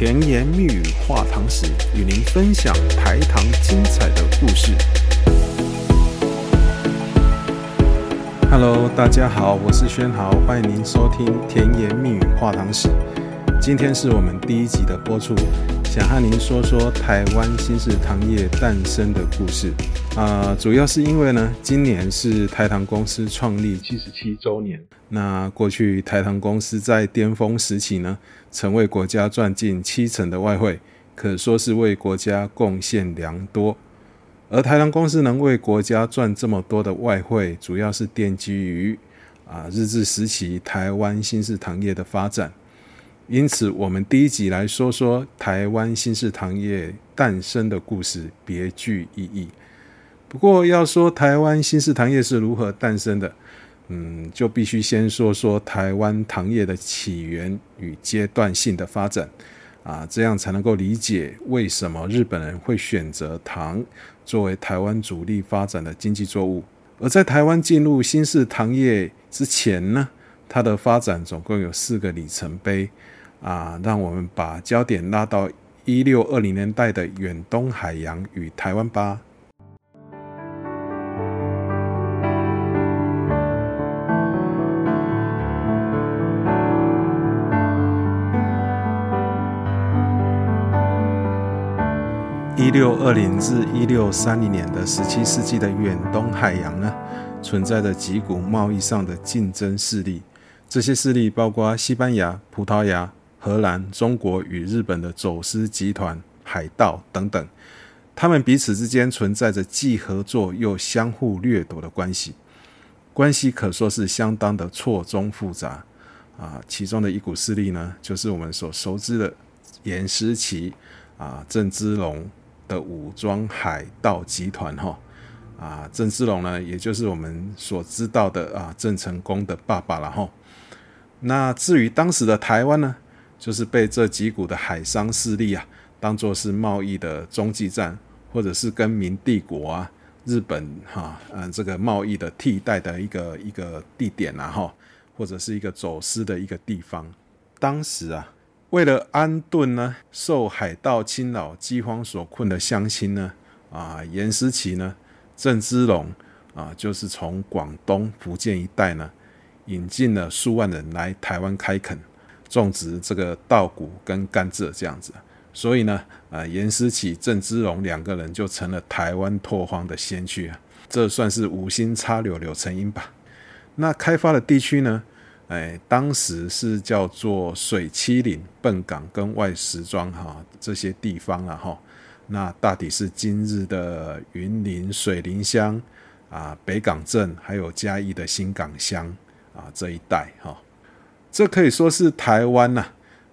甜言蜜语话糖史，与您分享台糖精彩的故事。Hello，大家好，我是轩豪，欢迎您收听甜言蜜语话糖史。今天是我们第一集的播出。想和您说说台湾新式糖业诞生的故事啊、呃，主要是因为呢，今年是台糖公司创立七十七周年。那过去台糖公司在巅峰时期呢，曾为国家赚进七成的外汇，可说是为国家贡献良多。而台糖公司能为国家赚这么多的外汇，主要是奠基于啊日治时期台湾新式糖业的发展。因此，我们第一集来说说台湾新式糖业诞生的故事，别具意义。不过，要说台湾新式糖业是如何诞生的，嗯，就必须先说说台湾糖业的起源与阶段性的发展啊，这样才能够理解为什么日本人会选择糖作为台湾主力发展的经济作物。而在台湾进入新式糖业之前呢，它的发展总共有四个里程碑。啊，让我们把焦点拉到一六二零年代的远东海洋与台湾吧。一六二零至一六三零年的十七世纪的远东海洋呢，存在着几股贸易上的竞争势力，这些势力包括西班牙、葡萄牙。荷兰、中国与日本的走私集团、海盗等等，他们彼此之间存在着既合作又相互掠夺的关系，关系可说是相当的错综复杂啊。其中的一股势力呢，就是我们所熟知的颜思齐啊郑芝龙的武装海盗集团哈啊郑芝龙呢，也就是我们所知道的啊郑成功的爸爸了哈。那至于当时的台湾呢？就是被这几股的海商势力啊，当作是贸易的中继站，或者是跟明帝国啊、日本哈，嗯，这个贸易的替代的一个一个地点呐，哈，或者是一个走私的一个地方。当时啊，为了安顿呢受海盗侵扰、饥荒所困的乡亲呢，啊，严思齐呢、郑芝龙啊，就是从广东、福建一带呢，引进了数万人来台湾开垦。种植这个稻谷跟甘蔗这样子，所以呢，啊，颜思齐、郑芝龙两个人就成了台湾拓荒的先驱啊，这算是无心插柳柳成荫吧。那开发的地区呢，哎，当时是叫做水七岭、笨港跟外石庄哈这些地方了哈。那大抵是今日的云林水林乡啊、北港镇，还有嘉义的新港乡啊这一带哈。这可以说是台湾呐，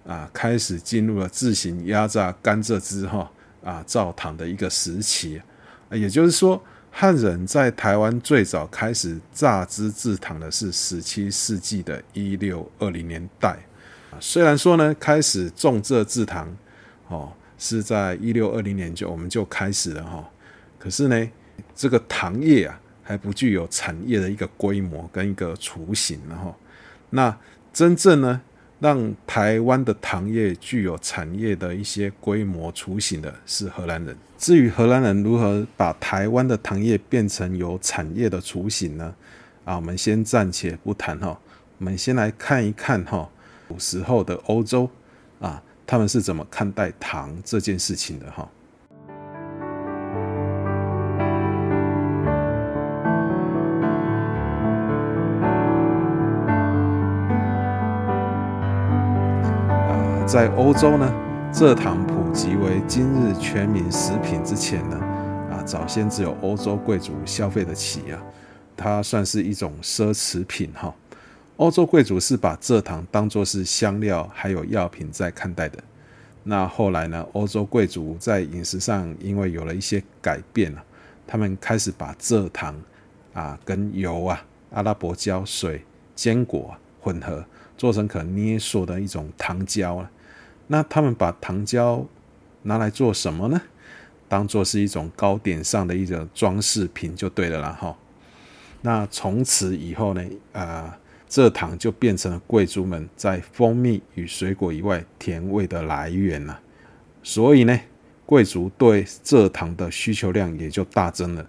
啊，开始进入了自行压榨甘蔗汁哈啊造糖的一个时期，也就是说，汉人在台湾最早开始榨汁制糖的是十七世纪的一六二零年代。虽然说呢，开始种蔗制糖哦是在一六二零年就我们就开始了哈，可是呢，这个糖业啊还不具有产业的一个规模跟一个雏形然后那。真正呢，让台湾的糖业具有产业的一些规模雏形的是荷兰人。至于荷兰人如何把台湾的糖业变成有产业的雏形呢？啊，我们先暂且不谈哈，我们先来看一看哈，古时候的欧洲啊，他们是怎么看待糖这件事情的哈。在欧洲呢，蔗糖普及为今日全民食品之前呢，啊，早先只有欧洲贵族消费得起啊，它算是一种奢侈品哈。欧洲贵族是把蔗糖当作是香料还有药品在看待的。那后来呢，欧洲贵族在饮食上因为有了一些改变了，他们开始把蔗糖啊跟油啊、阿拉伯胶、水、坚果混合，做成可捏塑的一种糖胶了。那他们把糖胶拿来做什么呢？当做是一种糕点上的一种装饰品就对了啦哈。那从此以后呢，啊、呃，蔗糖就变成了贵族们在蜂蜜与水果以外甜味的来源了。所以呢，贵族对蔗糖的需求量也就大增了，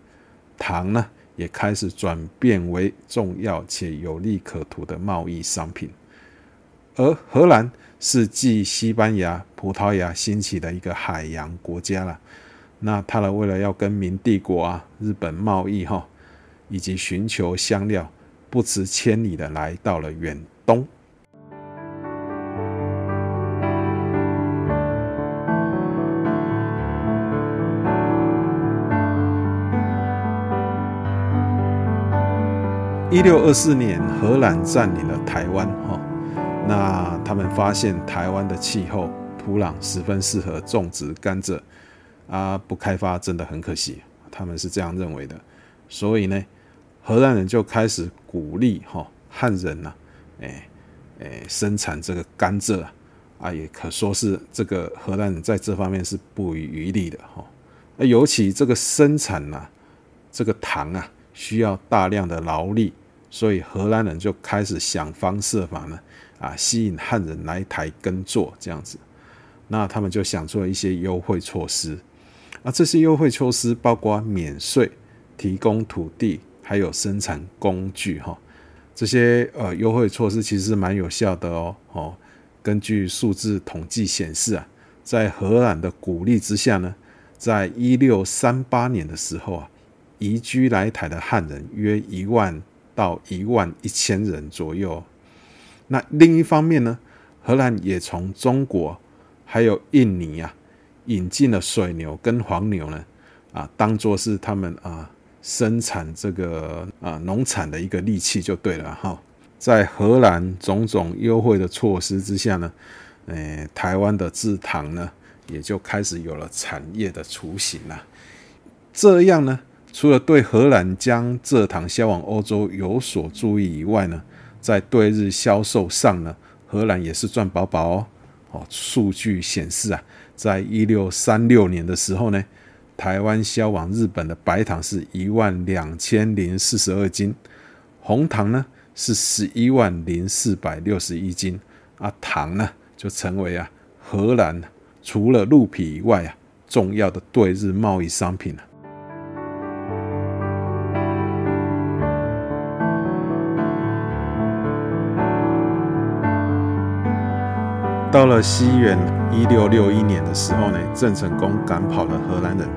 糖呢也开始转变为重要且有利可图的贸易商品。而荷兰是继西班牙、葡萄牙兴起的一个海洋国家了。那他呢，为了要跟明帝国啊、日本贸易哈，以及寻求香料，不辞千里的来到了远东。一六二四年，荷兰占领了台湾哈。那他们发现台湾的气候、土壤十分适合种植甘蔗。啊，不开发真的很可惜，他们是这样认为的。所以呢，荷兰人就开始鼓励哈汉人呐、啊，哎哎生产这个甘蔗啊，也可说是这个荷兰人在这方面是不遗余力的哈。那尤其这个生产呐、这个糖啊，需要大量的劳力，所以荷兰人就开始想方设法呢，啊，吸引汉人来台耕作这样子。那他们就想出了一些优惠措施。啊，这些优惠措施包括免税、提供土地，还有生产工具，哈，这些呃优惠措施其实蛮有效的哦。哦，根据数字统计显示啊，在荷兰的鼓励之下呢，在一六三八年的时候啊，移居来台的汉人约一万到一万一千人左右。那另一方面呢，荷兰也从中国还有印尼啊。引进了水牛跟黄牛呢，啊，当做是他们啊生产这个啊农产的一个利器就对了哈。在荷兰种种优惠的措施之下呢，诶，台湾的制糖呢也就开始有了产业的雏形了。这样呢，除了对荷兰将蔗糖销往欧洲有所注意以外呢，在对日销售上呢，荷兰也是赚饱饱哦。哦，数据显示啊。在一六三六年的时候呢，台湾销往日本的白糖是一万两千零四十二斤，红糖呢是十一万零四百六十一斤，啊，糖呢就成为啊荷兰除了鹿皮以外啊重要的对日贸易商品了。到了西元一六六一年的时候呢，郑成功赶跑了荷兰人，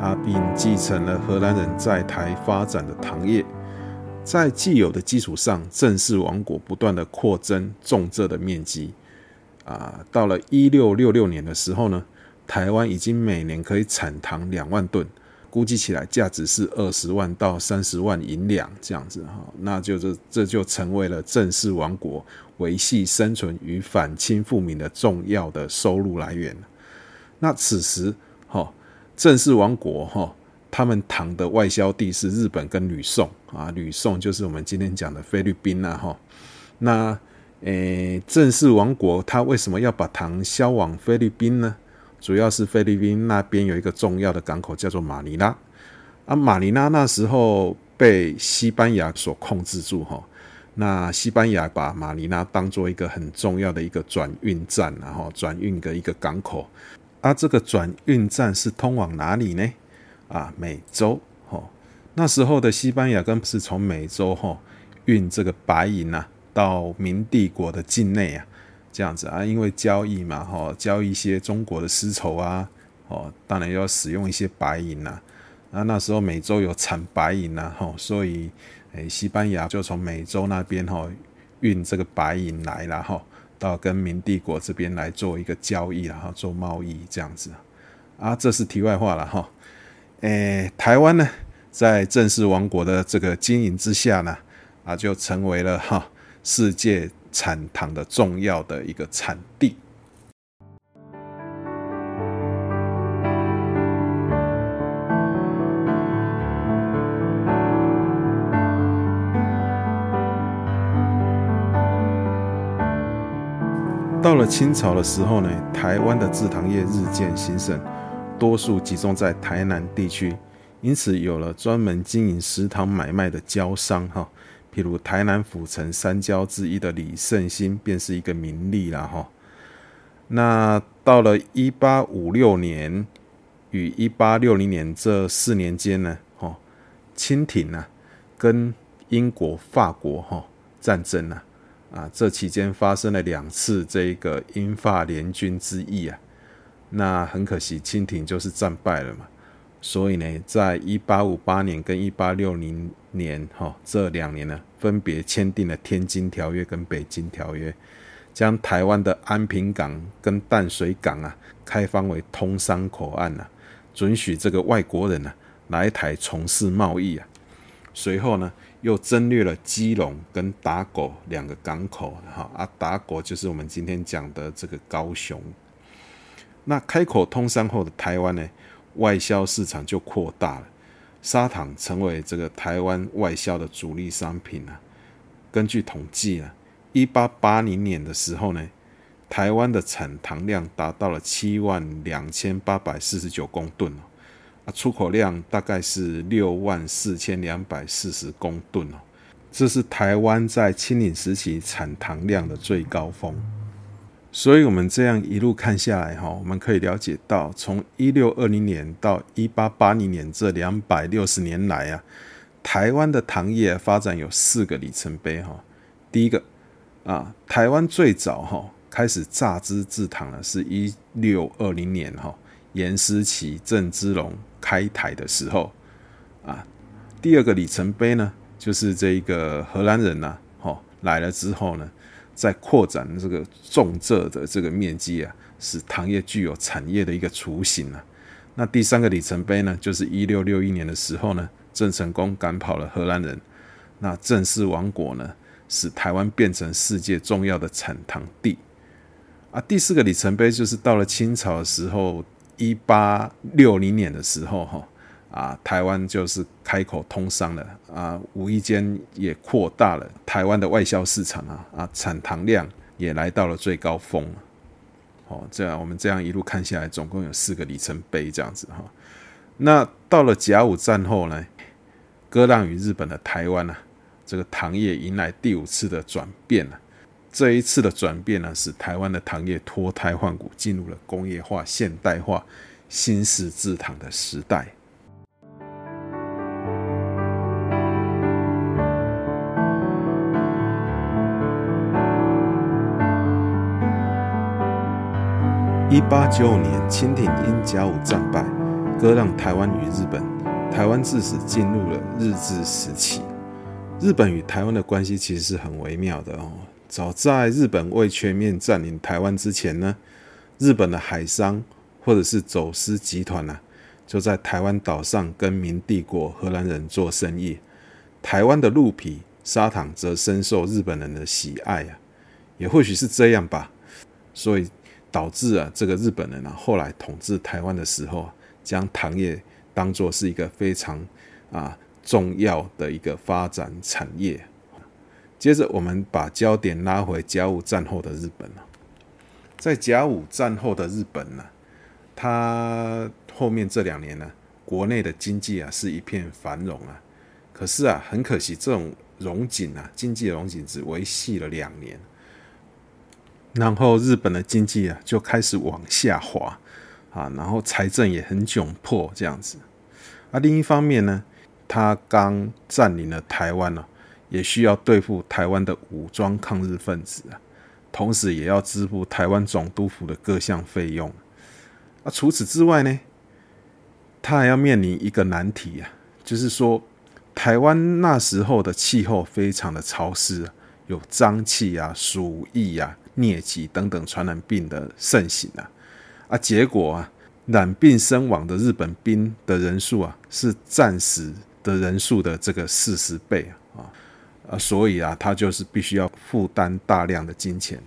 啊，并继承了荷兰人在台发展的糖业。在既有的基础上，郑氏王国不断的扩增种蔗的面积。啊，到了一六六六年的时候呢，台湾已经每年可以产糖两万吨。估计起来价值是二十万到三十万银两这样子哈，那就这这就成为了郑氏王国维系生存与反清复明的重要的收入来源。那此时哈，郑氏王国哈，他们糖的外销地是日本跟吕宋啊，吕宋就是我们今天讲的菲律宾呐哈。那诶，郑氏王国他为什么要把糖销往菲律宾呢？主要是菲律宾那边有一个重要的港口叫做马尼拉，啊，马尼拉那时候被西班牙所控制住哈，那西班牙把马尼拉当做一个很重要的一个转运站，然后转运的一个港口，啊，这个转运站是通往哪里呢？啊，美洲，哈，那时候的西班牙更是从美洲哈运这个白银呐到明帝国的境内啊。这样子啊，因为交易嘛，哈，交易一些中国的丝绸啊，哦，当然要使用一些白银呐。那那时候美洲有产白银呐，哈，所以诶，西班牙就从美洲那边哈运这个白银来了哈，到跟明帝国这边来做一个交易，然后做贸易这样子。啊，这是题外话了哈。诶，台湾呢，在郑氏王国的这个经营之下呢，啊，就成为了哈世界。产糖的重要的一个产地。到了清朝的时候呢，台湾的制糖业日渐兴盛，多数集中在台南地区，因此有了专门经营食糖买卖的交商哈。譬如台南府城三郊之一的李圣兴，便是一个名例了哈。那到了一八五六年与一八六零年这四年间呢，哈，清廷呢跟英国、法国哈战争呢，啊，这期间发生了两次这个英法联军之役啊。那很可惜，清廷就是战败了嘛。所以呢，在一八五八年跟一八六零年，哈，这两年呢，分别签订了《天津条约》跟《北京条约》，将台湾的安平港跟淡水港啊，开放为通商口岸啊，准许这个外国人啊来台从事贸易啊。随后呢，又增列了基隆跟打狗两个港口，哈啊，打狗就是我们今天讲的这个高雄。那开口通商后的台湾呢，外销市场就扩大了，砂糖成为这个台湾外销的主力商品啊。根据统计啊，一八八零年的时候呢，台湾的产糖量达到了七万两千八百四十九公吨哦啊，出口量大概是六万四千两百四十公吨哦，这是台湾在清领时期产糖量的最高峰。所以，我们这样一路看下来，哈，我们可以了解到，从一六二零年到一八八零年这两百六十年来啊，台湾的糖业发展有四个里程碑，哈。第一个啊，台湾最早哈开始榨汁制糖呢，是一六二零年哈，颜思齐、郑芝龙开台的时候啊。第二个里程碑呢，就是这个荷兰人呐，哈来了之后呢。在扩展这个种蔗的这个面积啊，使糖业具有产业的一个雏形啊。那第三个里程碑呢，就是一六六一年的时候呢，郑成功赶跑了荷兰人，那郑氏王国呢，使台湾变成世界重要的产糖地啊。第四个里程碑就是到了清朝的时候，一八六零年的时候哈。啊，台湾就是开口通商了啊，无意间也扩大了台湾的外销市场啊，啊，产糖量也来到了最高峰。哦，这样我们这样一路看下来，总共有四个里程碑这样子哈。那到了甲午战后呢，割让与日本的台湾呢，这个糖业迎来第五次的转变了。这一次的转变呢，使台湾的糖业脱胎换骨，进入了工业化、现代化、新式制糖的时代。一八九五年，清廷因甲午战败，割让台湾与日本，台湾自此进入了日治时期。日本与台湾的关系其实是很微妙的哦。早在日本未全面占领台湾之前呢，日本的海商或者是走私集团呢，就在台湾岛上跟明帝国荷兰人做生意。台湾的鹿皮、砂糖则深受日本人的喜爱啊，也或许是这样吧。所以。导致啊，这个日本人啊，后来统治台湾的时候，将糖业当作是一个非常啊重要的一个发展产业。接着，我们把焦点拉回甲午战后的日本了。在甲午战后的日本呢，它后面这两年呢，国内的经济啊是一片繁荣啊。可是啊，很可惜，这种荣景啊，经济荣景只维系了两年。然后日本的经济啊就开始往下滑啊，然后财政也很窘迫这样子。啊，另一方面呢，他刚占领了台湾呢，也需要对付台湾的武装抗日分子啊，同时也要支付台湾总督府的各项费用。啊，除此之外呢，他还要面临一个难题啊，就是说台湾那时候的气候非常的潮湿，有瘴气啊、鼠疫啊。疟疾等等传染病的盛行啊，啊，结果啊，染病身亡的日本兵的人数啊，是战死的人数的这个四十倍啊，啊，所以啊，他就是必须要负担大量的金钱，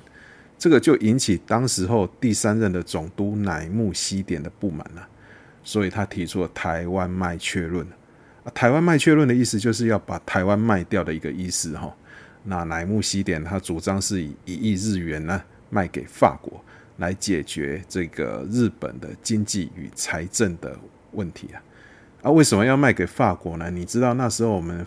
这个就引起当时候第三任的总督乃木希典的不满了，所以他提出了台湾卖却论，啊，台湾卖却论的意思就是要把台湾卖掉的一个意思哈。那乃木希典他主张是以一亿日元呢卖给法国，来解决这个日本的经济与财政的问题啊。啊，为什么要卖给法国呢？你知道那时候我们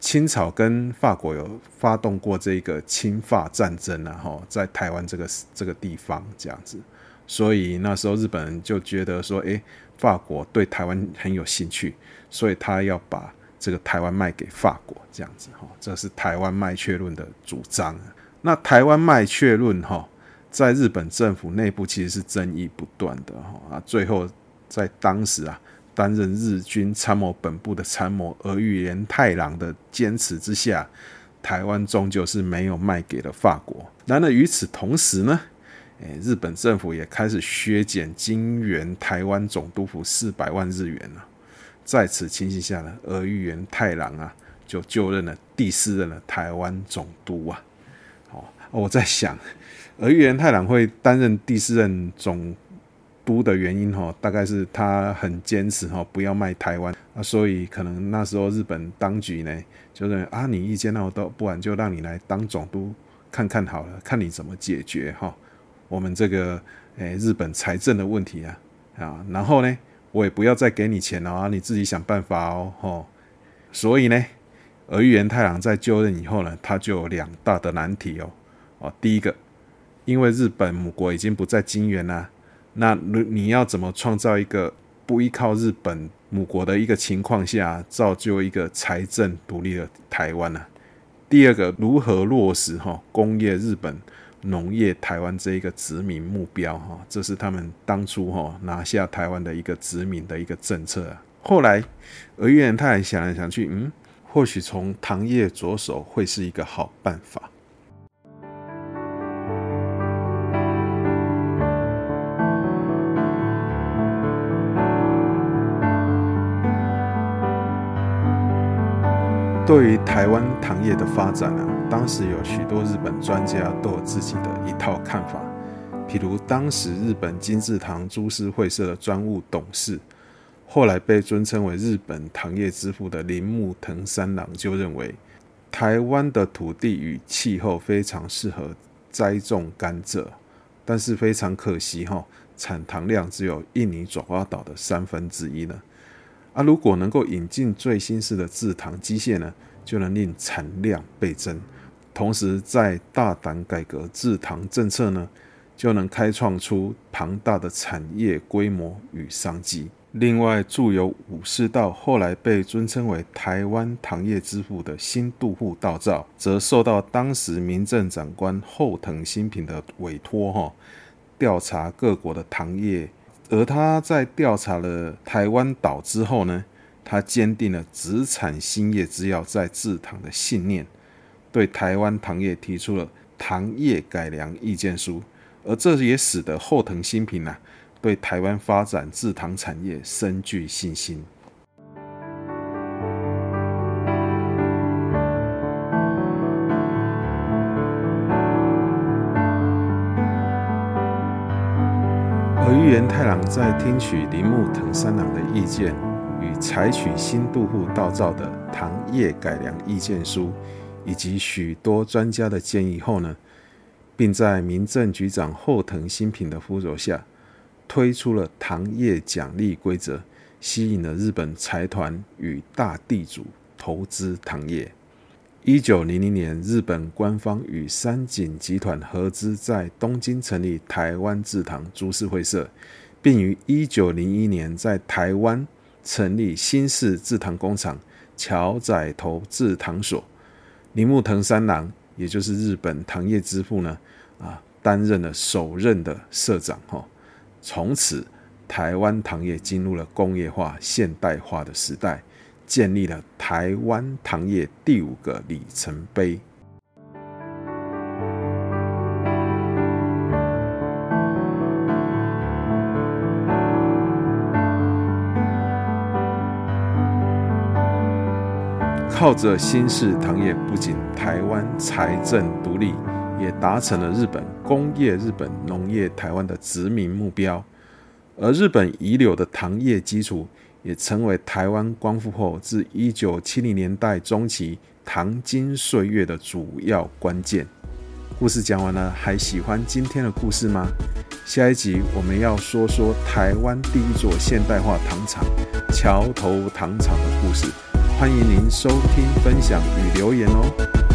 清朝跟法国有发动过这个侵法战争啊，哈，在台湾这个这个地方这样子，所以那时候日本人就觉得说，诶，法国对台湾很有兴趣，所以他要把这个台湾卖给法国这样子，哈，这是台湾卖却论的主张。那台湾卖却论，哈，在日本政府内部其实是争议不断的，哈啊，最后在当时啊。担任日军参谋本部的参谋儿玉源太郎的坚持之下，台湾终究是没有卖给了法国。然而与此同时呢，日本政府也开始削减金援台湾总督府四百万日元了。在此情形下呢，儿玉源太郎啊就就任了第四任的台湾总督啊。哦，我在想，儿玉源太郎会担任第四任总。督的原因哈，大概是他很坚持哈，不要卖台湾啊，所以可能那时候日本当局呢，就认为啊，你意见那么多，不然就让你来当总督看看好了，看你怎么解决哈，我们这个诶日本财政的问题啊啊，然后呢，我也不要再给你钱了啊，你自己想办法哦吼，所以呢，而玉源太郎在就任以后呢，他就有两大的难题哦哦，第一个，因为日本母国已经不在金元了。那你你要怎么创造一个不依靠日本母国的一个情况下，造就一个财政独立的台湾呢？第二个，如何落实哈工业日本、农业台湾这一个殖民目标哈？这是他们当初哈拿下台湾的一个殖民的一个政策。后来，儿玉源太郎想来想去，嗯，或许从糖业着手会是一个好办法。对于台湾糖业的发展呢，当时有许多日本专家都有自己的一套看法。譬如当时日本金字糖株式会社的专务董事，后来被尊称为日本糖业之父的铃木藤三郎就认为，台湾的土地与气候非常适合栽种甘蔗，但是非常可惜哈，产糖量只有印尼爪哇岛的三分之一呢。啊，如果能够引进最新式的制糖机械呢，就能令产量倍增，同时在大胆改革制糖政策呢，就能开创出庞大的产业规模与商机。另外，著有武士道，后来被尊称为台湾糖业之父的新渡户稻造，则受到当时民政长官后藤新平的委托，哈，调查各国的糖业。而他在调查了台湾岛之后呢，他坚定了只产兴业之要在制糖的信念，对台湾糖业提出了糖业改良意见书，而这也使得后藤新平啊对台湾发展制糖产业深具信心。而玉源太郎在听取铃木藤三郎的意见与采取新渡户稻造的糖业改良意见书，以及许多专家的建议后呢，并在民政局长后藤新平的辅佐下，推出了糖业奖励规则，吸引了日本财团与大地主投资糖业。一九零零年，日本官方与三井集团合资在东京成立台湾制糖株式会社，并于一九零一年在台湾成立新式制糖工厂桥仔头制糖所。铃木藤三郎，也就是日本糖业之父呢，啊，担任了首任的社长。哈，从此台湾糖业进入了工业化、现代化的时代。建立了台湾糖业第五个里程碑。靠着新式糖业，不仅台湾财政独立，也达成了日本工业日本、农业台湾的殖民目标。而日本遗留的糖业基础。也成为台湾光复后至一九七零年代中期糖金岁月的主要关键。故事讲完了，还喜欢今天的故事吗？下一集我们要说说台湾第一座现代化糖厂——桥头糖厂的故事。欢迎您收听、分享与留言哦。